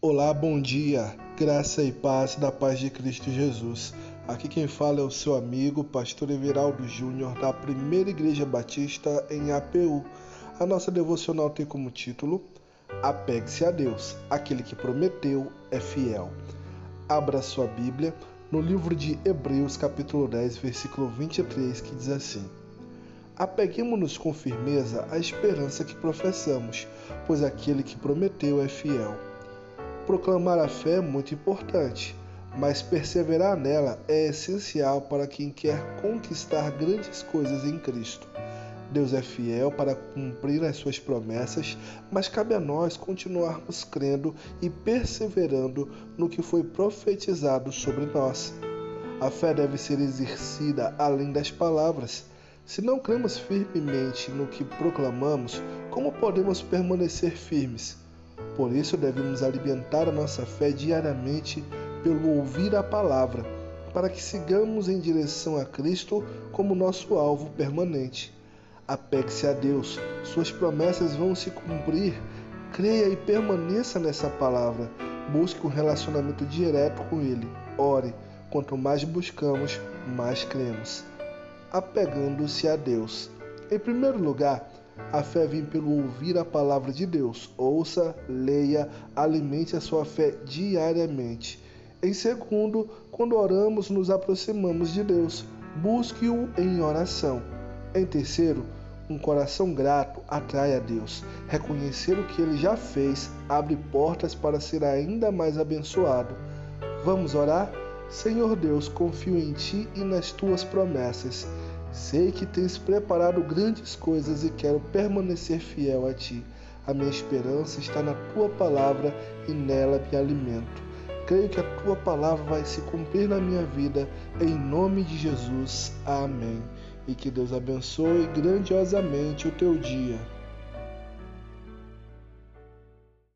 Olá, bom dia, graça e paz da paz de Cristo Jesus. Aqui quem fala é o seu amigo, pastor Everaldo Júnior, da Primeira Igreja Batista em APU. A nossa devocional tem como título Apegue-se a Deus, aquele que prometeu é fiel. Abra sua Bíblia no livro de Hebreus, capítulo 10, versículo 23, que diz assim: Apeguemos-nos com firmeza à esperança que professamos, pois aquele que prometeu é fiel. Proclamar a fé é muito importante, mas perseverar nela é essencial para quem quer conquistar grandes coisas em Cristo. Deus é fiel para cumprir as suas promessas, mas cabe a nós continuarmos crendo e perseverando no que foi profetizado sobre nós. A fé deve ser exercida além das palavras. Se não cremos firmemente no que proclamamos, como podemos permanecer firmes? Por isso devemos alimentar a nossa fé diariamente pelo ouvir a palavra, para que sigamos em direção a Cristo como nosso alvo permanente. Apegue-se a Deus, suas promessas vão se cumprir. Creia e permaneça nessa palavra. Busque um relacionamento direto com Ele. Ore. Quanto mais buscamos, mais cremos. Apegando-se a Deus. Em primeiro lugar, a fé vem pelo ouvir a palavra de Deus. Ouça, leia, alimente a sua fé diariamente. Em segundo, quando oramos, nos aproximamos de Deus. Busque-o em oração. Em terceiro, um coração grato atrai a Deus. Reconhecer o que ele já fez abre portas para ser ainda mais abençoado. Vamos orar? Senhor Deus, confio em ti e nas tuas promessas. Sei que tens preparado grandes coisas e quero permanecer fiel a ti. A minha esperança está na tua palavra e nela me alimento. Creio que a tua palavra vai se cumprir na minha vida, em nome de Jesus. Amém. E que Deus abençoe grandiosamente o teu dia.